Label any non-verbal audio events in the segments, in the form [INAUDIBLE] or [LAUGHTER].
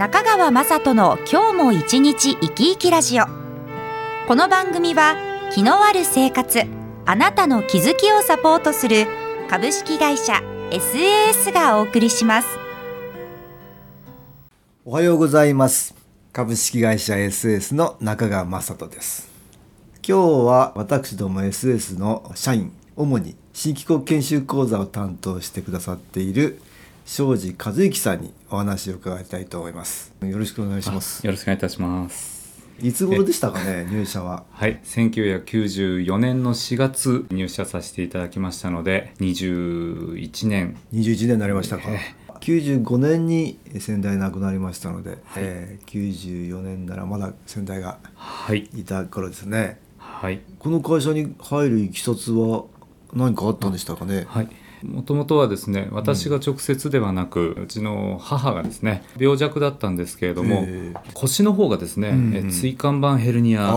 中川雅人の今日も一日生き生きラジオ。この番組は気のある生活あなたの気づきをサポートする株式会社 SAS がお送りします。おはようございます。株式会社 SAS の中川雅人です。今日は私ども SAS の社員主に新機構研修講座を担当してくださっている庄司和之さんにお話を伺いたいと思います。よろしくお願いします。よろしくお願いいたします。いつ頃でしたかね入社は？はい、1994年の4月入社させていただきましたので、21年、21年になりましたか、え95年に先代亡くなりましたので、えー94年ならまだ先代がはい、いた頃ですね。はい、この会社に入るいきさつは何かあったんでしたかね？はい。もともとはですね、私が直接ではなく、うちの母がですね、病弱だったんですけれどもええ、腰の方がですね、うんうん。え椎間板ヘルニア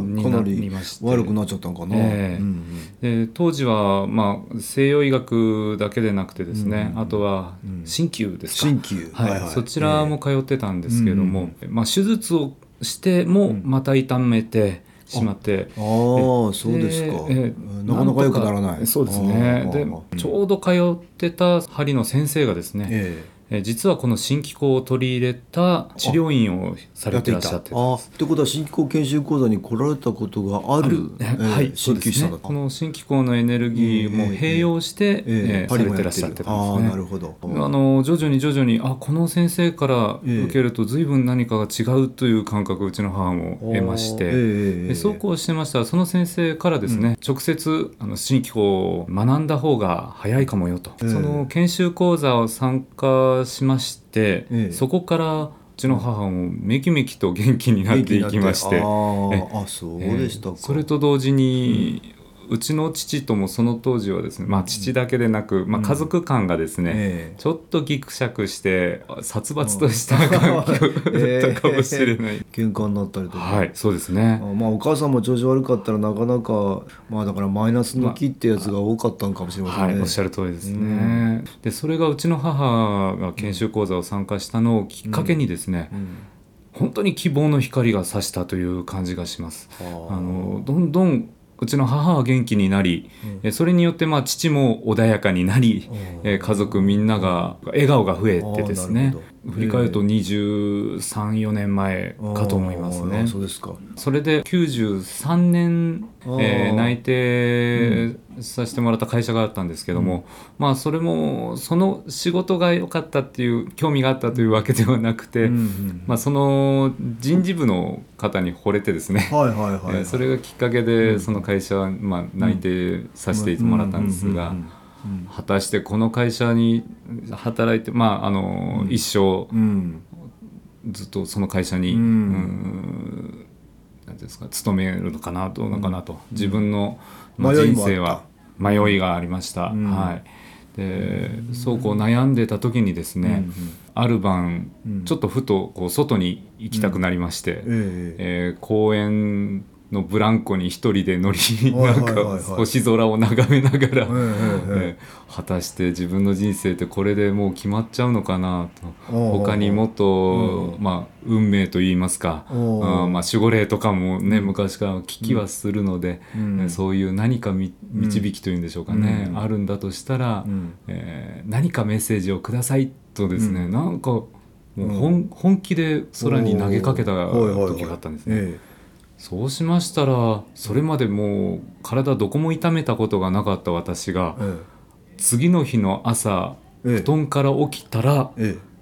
になりりまして、悪くなっちゃったのかな、ええ。うんで当時は、まあ、西洋医学だけでなくてですね、うんあとはうん。鍼灸ですか、鍼灸。はい。そちらも通ってたんですけれども、うまあ、手術をしてもうん。また痛めてしまって、ああそうですか、ええなかなか良くならない。そうですね。でちょうど通ってた針の先生がですね、ええ実はこの新機構を取り入れた治療院をされてらっしゃってたってことは新機構研修講座に来られたことがある。はい、鍼灸師さんだ。ったこの新機構のエネルギーも併用して、えええーされてらっしゃってたんですね。なるほど。あの徐々に徐々にあこの先生からええ受けると随分何かが違うという感覚をうちの母も得まして、えそうこうしてましたらその先生からですね、直接あの新機構を学んだ方が早いかもよと、ええその研修講座を参加しまして、ええ。そこからうちの母もめきめきと元気になっていきまして。あそうでしたか、えーそれと同時に、うちの父ともその当時はですね、まあ、父だけでなく、まあ、うん家族間がですね、ええ。ちょっとギクシャクして殺伐とした環境 [LAUGHS] だったかもしれない、喧嘩になったりとか、はいそうですね。あまあお母さんも調子悪かったらなかなかまあだからマイナスの木ってやつが多かったのかもしれませんね、はい、おっしゃる通りですね、でそれがうちの母が研修講座を参加したのをきっかけにですね、うん。本当に希望の光が差したという感じがします。あ。ーあのどんどんうちの母は元気になり、えそれによってまあ父も穏やかになり、えー家族みんなが笑顔が増えてですね振り返ると234年前かと思いますあねーそうですか。それで93年、えー内定させてもらった会社があったんですけども、まあそれもその仕事が良かったっていう興味があったというわけではなくて、うんうんまあ、その人事部の方に惚れてですね、それがきっかけでその会社はまあ内定させてもらったんですがうんうん果たしてこの会社に働いてまああのうん。一生ずっとその会社にうん。うんなんですか勤めるのかなどうなのかなと。自分の人生は迷いがありました。うん。はい。でそうこう悩んでた時にですね、ある晩、うん。ちょっとふとこう外に行きたくなりまして、うん。え公園のブランコに一人で乗りはいなんか星空を眺めながら、果たして自分の人生ってこれでもう決まっちゃうのかなと。他にもっと、まあ、運命といいますか、おうう。ん。まあ、守護霊とかもね、昔から聞きはするので、そういう何かみ導きというんでしょうかね、うん。あるんだとしたら、うん。えー何かメッセージをくださいとですね、うん。なんかもう本,、本気で空に投げかけた時があったんですね。えそうしましたらそれまでもう体どこも痛めたことがなかった私がえ次の日の朝ええ。布団から起きたらええ。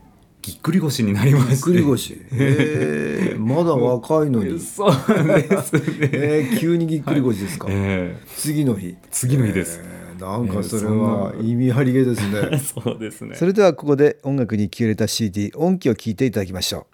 ぎっくり腰になりまぎっくり腰。ええ。[LAUGHS] まだ若いのに。そうですね、ええ。急にぎっくり腰ですか。ええ。次の日。次の日です、ええ。なんかそれは意味ありげですね。[LAUGHS] そうですね。それではここで音楽に消えれた CD 音機を聴いていただきましょう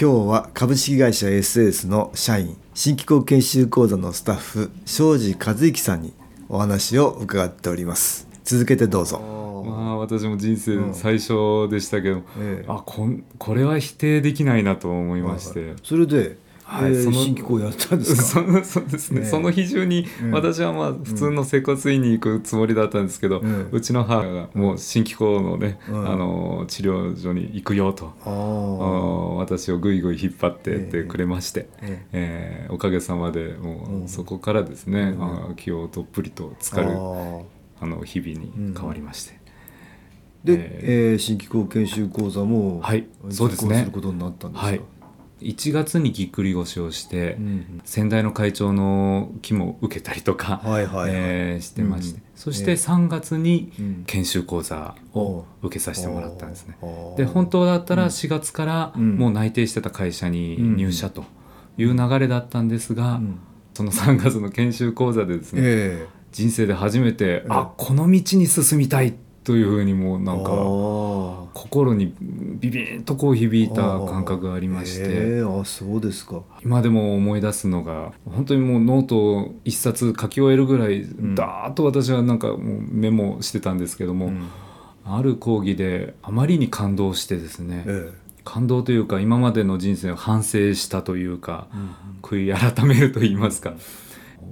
今日は株式会社 SS の社員新機構研修講座のスタッフ庄司和之さんにお話を伺っております。続けてどうぞ。まあ私も人生最初でしたけど、ええ。あこんこれは否定できないなと思いまして。それで、はい。えーその新機構やったんですか？その [LAUGHS] そうですね、ええその日中にうん私はまあ普通の整骨院に行くつもりだったんですけど、うんうちの母がもう新機構のね、うん。あの治療所に行くよと、ああー私をぐいぐい引っ張ってっええてくれまして、ええーおかげさまでもうん。うそこからですね、うん。あ気をどっぷりと浸かるあの日々に変わりまして。で、ええー新機構研修講座もはい。そうですね。することになったんですか、はい1月にぎっくり腰をして、うん先代の会長の気も受けたりとか、はいはいはい。えーしてまして、うん。そして3月にうん。研修講座を受けさせてもらったんですね。で本当だったら4月からうん。もう内定してた会社に入社という流れだったんですが、うん。その3月の研修講座でですね、え人生で初めて、えあこの道に進みたいというふうにもなんか心にビビンとこう響いた感覚がありまして。えーあそうですか。今でも思い出すのが本当にもうノートを一冊書き終えるぐらい、ん。ダーッと私はなんかもうメモしてたんですけども、うん。ある講義であまりに感動してですね、え感動というか今までの人生を反省したというか、え悔い改めると言いますか。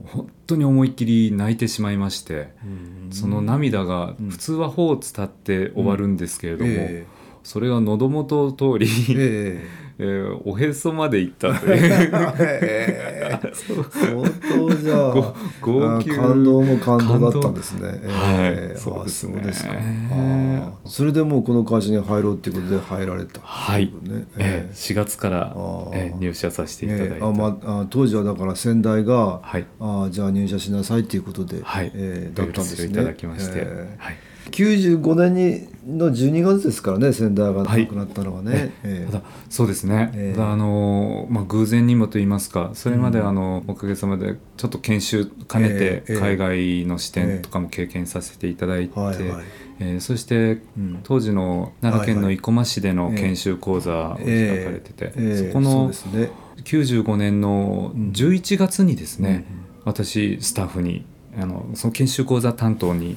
本当に思いっきり泣いてしまいまして、うん。その涙がうん。普通は頬を伝って終わるんですけれども、えそれが喉元を通り、ええーおへそまで行ったという。ええ相当じゃあご号泣。あ感動も感動だったんですね。ええはい。そうですね。あそ。ああそれでもうこの会社に入ろうっていうことで入られた。はい、ね。えー。4月からえー入社させていただいて、ええあまああ当時はだから先代が、はい。あじゃあ入社しなさいっていうことで、はい、ええだったんですね。いただきまして、ええはい、95年にの12月ですからね先代がはい。亡くなったのはね。ええ。ただそうですね、ええ。ただあのまあ、偶然にもと言いますかそれまでうん。あの、おかげさまでちょっと研修兼ねてええ海外の視点とかも経験させていただいて、はいはい。えーそしてうん。当時の奈良県の生駒市でのはいはい研修講座を開かれてて、ええそこのそうですね。95年のうん。11月にですね、うん。私スタッフにあのその研修講座担当に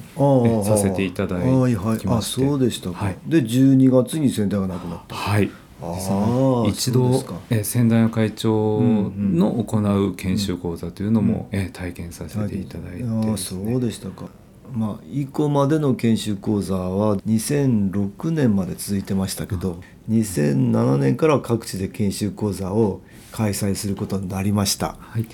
させていただいはいはい。あそうでしたか、はい。で12月に先代が亡くなった。はい。一度え先代の会長うんの行う研修講座というのも、え体験させていただいてああそうでしたか。まあ以降までの研修講座は2006年まで続いてましたけど、2007年からは各地で研修講座を開催することになりました。はい。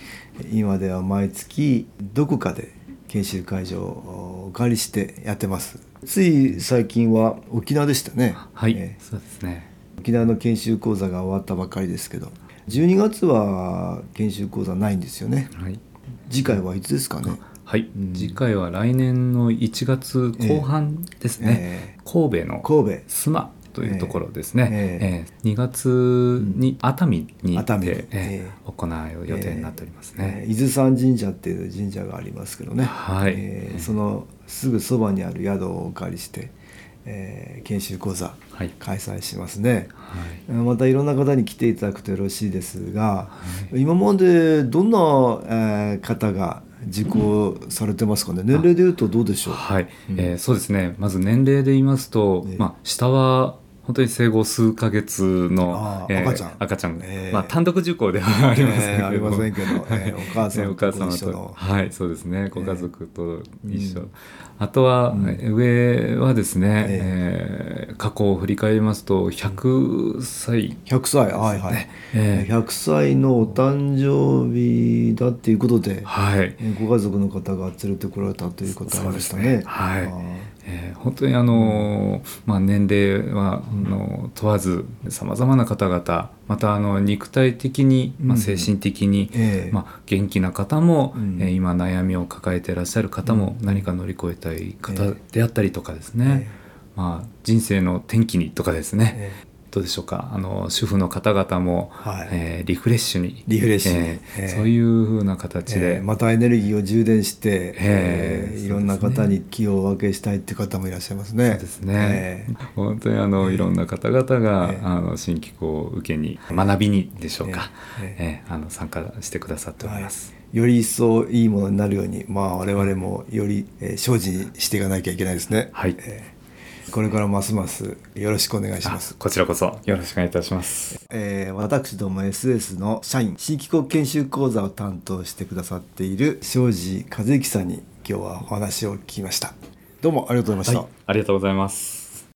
今では毎月どこかで研修会場をお借りしてやってます。つい最近は沖縄でしたね。はい、ええ。そうですね。沖縄の研修講座が終わったばかりですけど12月は研修講座ないんですよね。はい、次回はいつですかね？はい。うん。次回は来年の1月後半ですね、え。神戸の神戸。須磨というところですね、ええ。ー2月に熱海に行って、えーえ行う予定になっておりますえね、ー伊豆山神社っていう神社がありますけどね、はい。えーそのすぐそばにある宿をお借りして、えー研修講座はい。開催しますね、はい。またいろんな方に来ていただくとよろしいですが、今までどんな、えー方が受講されてますかね？年齢でいうとどうでしょう？はい、うん。えーそうですね。まず年齢で言いますと、ええ。まあ、下は本当に生後数ヶ月のあー赤ちゃん。赤ちゃん、ええまあ、単独受講ではありませんけど、えーありませんけど。え [LAUGHS] ーお母さんえーお母様とはいそうですね。ご家族と一緒、うん。あとは、うん。えー上はですね、ええー過去を振り返りますと100歳。100歳。はいはい、え100歳のお誕生日だっていうことで、はい。えーご家族の方が連れてこられたということありましたね。ね。はいえー本当にあのーまあ、年齢は、あの問わずさまざまな方々またあの肉体的に、まあ、うん。精神的に、ええ。まあ、元気な方も、うん。えー今悩みを抱えていらっしゃる方も、何か乗り越えたい方であったりとかですね、えまあ、人生の転機にとかですね、えどうでしょうか？あの主婦の方々も、はい。えーリフレッシュに。リフレッシュに。えーえー。そういうふうな形で、えーまたエネルギーを充電して、えーえーいろんな方に気を分けしたいっていう方もいらっしゃいますね。そうですね、え本当にあの、いろんな方々が、ええあの新機構を受けに学びにでしょうか、えええあの参加してくださってーはいおります。より一層いいものになるように、まあ、我々もより、えー精進していかなきゃいけないですね。はい。えーこれからますますよろしくお願いしあます。こちらこそよろしくお願いいたします。えー私ども SS の社員新機構研修講座を担当してくださっている庄司和之さんに今日はお話を聞きましたどうもありがとうございました、はい、ありがとうございます。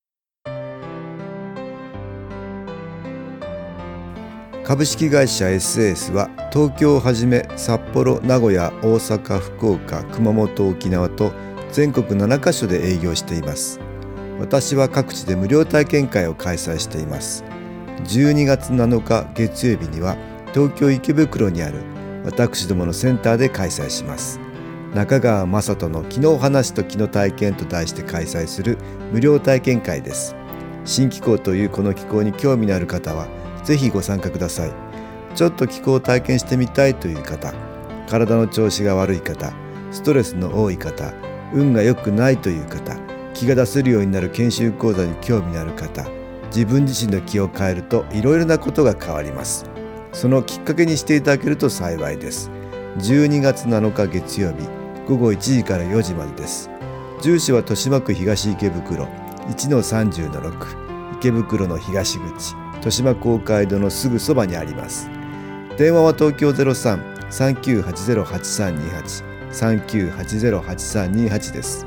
株式会社 SS は東京をはじめ札幌名古屋大阪福岡熊本沖縄と全国7カ所で営業しています私は各地で無料体験会を開催しています。12月7日月曜日には東京池袋にある私どものセンターで開催します。中川雅人の「昨日話と昨日体験」と題して開催する無料体験会です。新気候というこの気候に興味のある方はぜひご参加ください。ちょっと気候を体験してみたいという方体の調子が悪い方ストレスの多い方運が良くないという方気が出せるようになる研修講座に興味のある方自分自身の気を変えるといろいろなことが変わります。そのきっかけにしていただけると幸いです。12月7日月曜日午後1時から4時までです。住所は豊島区東池袋1-30-6池袋の東口豊島公会堂のすぐそばにあります。電話は東京03-3980-8328 3980-8328です。